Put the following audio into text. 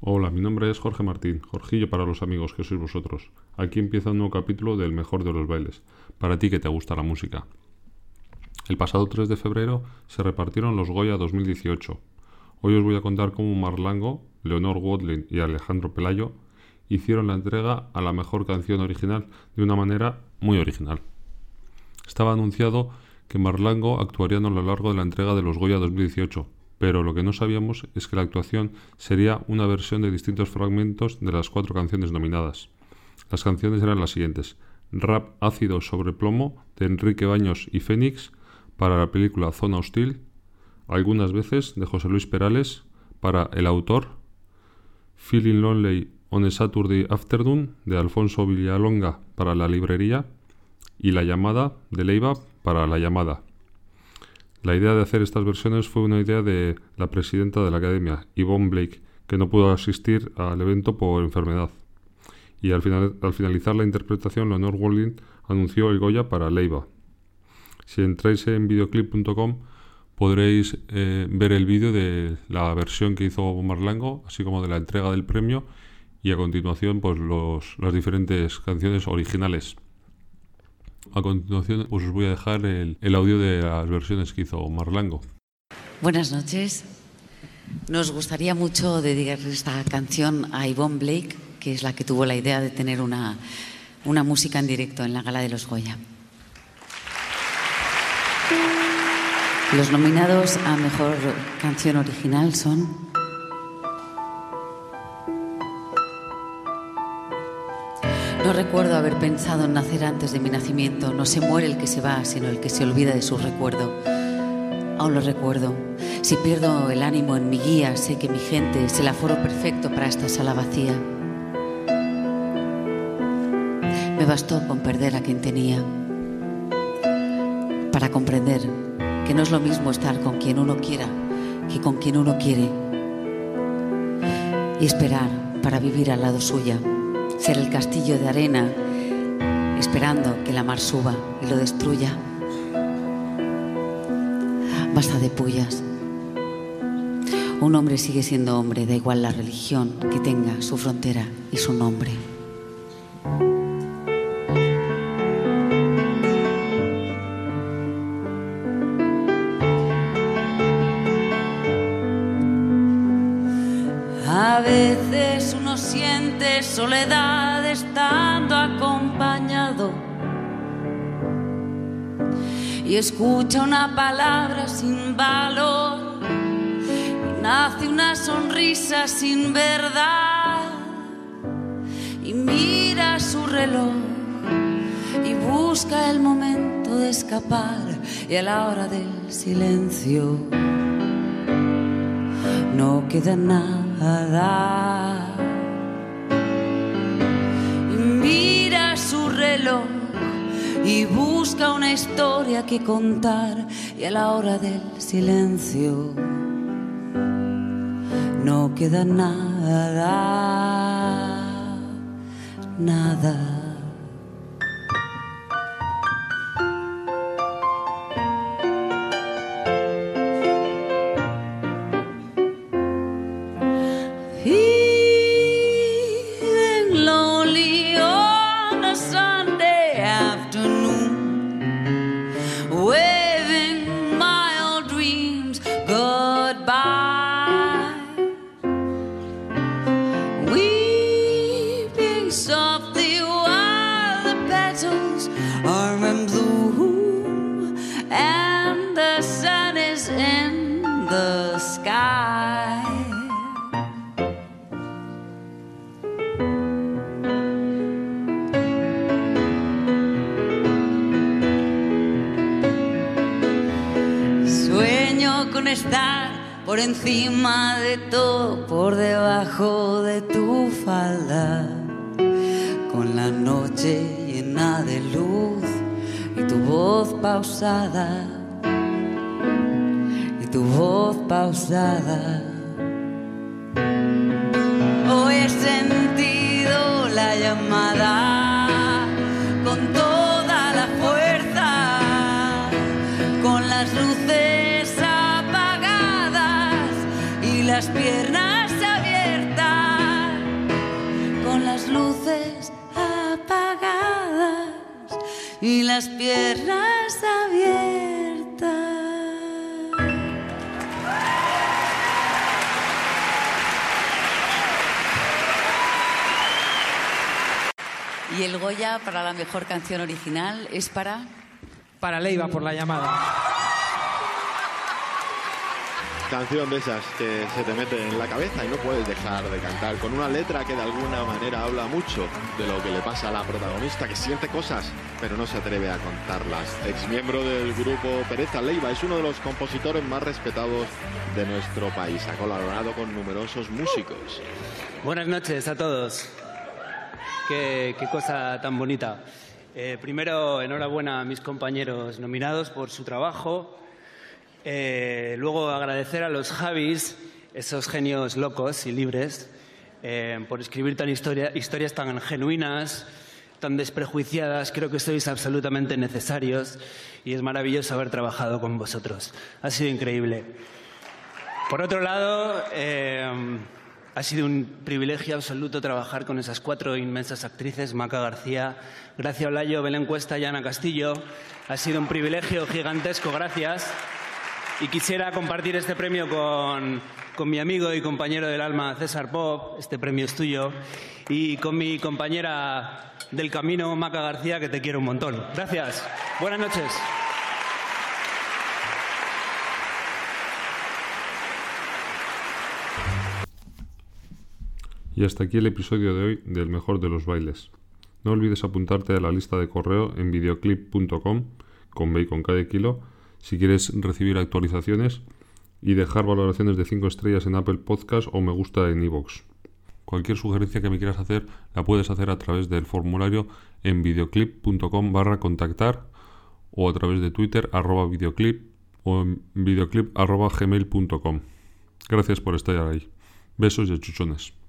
Hola, mi nombre es Jorge Martín, Jorgillo para los amigos que sois vosotros. Aquí empieza un nuevo capítulo del mejor de los bailes, para ti que te gusta la música. El pasado 3 de febrero se repartieron los Goya 2018. Hoy os voy a contar cómo Marlango, Leonor Wadlin y Alejandro Pelayo hicieron la entrega a la mejor canción original de una manera muy original. Estaba anunciado que Marlango actuarían a lo largo de la entrega de los Goya 2018, pero lo que no sabíamos es que la actuación sería una versión de distintos fragmentos de las cuatro canciones nominadas. Las canciones eran las siguientes: Rap ácido sobre plomo de Enrique Baños y Fénix para la película Zona Hostil, algunas veces de José Luis Perales para El autor, Feeling Lonely on a Saturday Afternoon de Alfonso Villalonga para La librería y La llamada de Leiva para La llamada. La idea de hacer estas versiones fue una idea de la presidenta de la academia, Yvonne Blake, que no pudo asistir al evento por enfermedad. Y al, finalizar la interpretación, Leonor Walding anunció el Goya para Leiva. Si entráis en videoclip.com podréis eh, ver el vídeo de la versión que hizo Marlango, así como de la entrega del premio y a continuación pues las diferentes canciones originales. A continuación pues, os voy a dejar el, el audio de las versiones que hizo Marlango. Buenas noches. Nos gustaría mucho dedicar esta canción a Yvonne Blake, que es la que tuvo la idea de tener una, una música en directo en la gala de los Goya. Los nominados a Mejor Canción Original son recuerdo haber pensado en nacer antes de mi nacimiento. No se muere el que se va, sino el que se olvida de su recuerdo. Aún lo recuerdo. Si pierdo el ánimo en mi guía, sé que mi gente es el aforo perfecto para esta sala vacía. Me bastó con perder a quien tenía para comprender que no es lo mismo estar con quien uno quiera que con quien uno quiere y esperar para vivir al lado suya ser el castillo de arena esperando que la mar suba y lo destruya. Basta de pullas. Un hombre sigue siendo hombre, da igual la religión que tenga su frontera y su nombre. Soledad estando acompañado. Y escucha una palabra sin valor y nace una sonrisa sin verdad. Y mira su reloj y busca el momento de escapar y a la hora del silencio no queda nada y busca una historia que contar y a la hora del silencio no queda nada, nada. Estar por encima de todo, por debajo de tu falda, con la noche llena de luz y tu voz pausada, y tu voz pausada. Hoy he sentido la llamada las piernas abiertas, con las luces apagadas y las piernas abiertas. Y el Goya para la mejor canción original es para... Para Leiva por la llamada. Canción de esas que se te mete en la cabeza y no puedes dejar de cantar, con una letra que de alguna manera habla mucho de lo que le pasa a la protagonista, que siente cosas, pero no se atreve a contarlas. Ex miembro del grupo Pereza Leiva, es uno de los compositores más respetados de nuestro país. Ha colaborado con numerosos músicos. Buenas noches a todos. Qué, qué cosa tan bonita. Eh, primero, enhorabuena a mis compañeros nominados por su trabajo. Eh, luego, agradecer a los Javis, esos genios locos y libres, eh, por escribir tan historia, historias tan genuinas, tan desprejuiciadas. Creo que sois absolutamente necesarios y es maravilloso haber trabajado con vosotros. Ha sido increíble. Por otro lado, eh, ha sido un privilegio absoluto trabajar con esas cuatro inmensas actrices, Maca García, Gracia Olayo, Belén Cuesta y Ana Castillo. Ha sido un privilegio gigantesco, gracias. Y quisiera compartir este premio con, con mi amigo y compañero del alma, César Pop. Este premio es tuyo. Y con mi compañera del camino, Maca García, que te quiero un montón. Gracias. Buenas noches. Y hasta aquí el episodio de hoy del mejor de los bailes. No olvides apuntarte a la lista de correo en videoclip.com con B y con cada kilo si quieres recibir actualizaciones y dejar valoraciones de 5 estrellas en Apple Podcast o me gusta en iVoox. Cualquier sugerencia que me quieras hacer la puedes hacer a través del formulario en videoclip.com barra contactar o a través de Twitter arroba videoclip o en videoclip arroba gmail.com. Gracias por estar ahí. Besos y chuchones.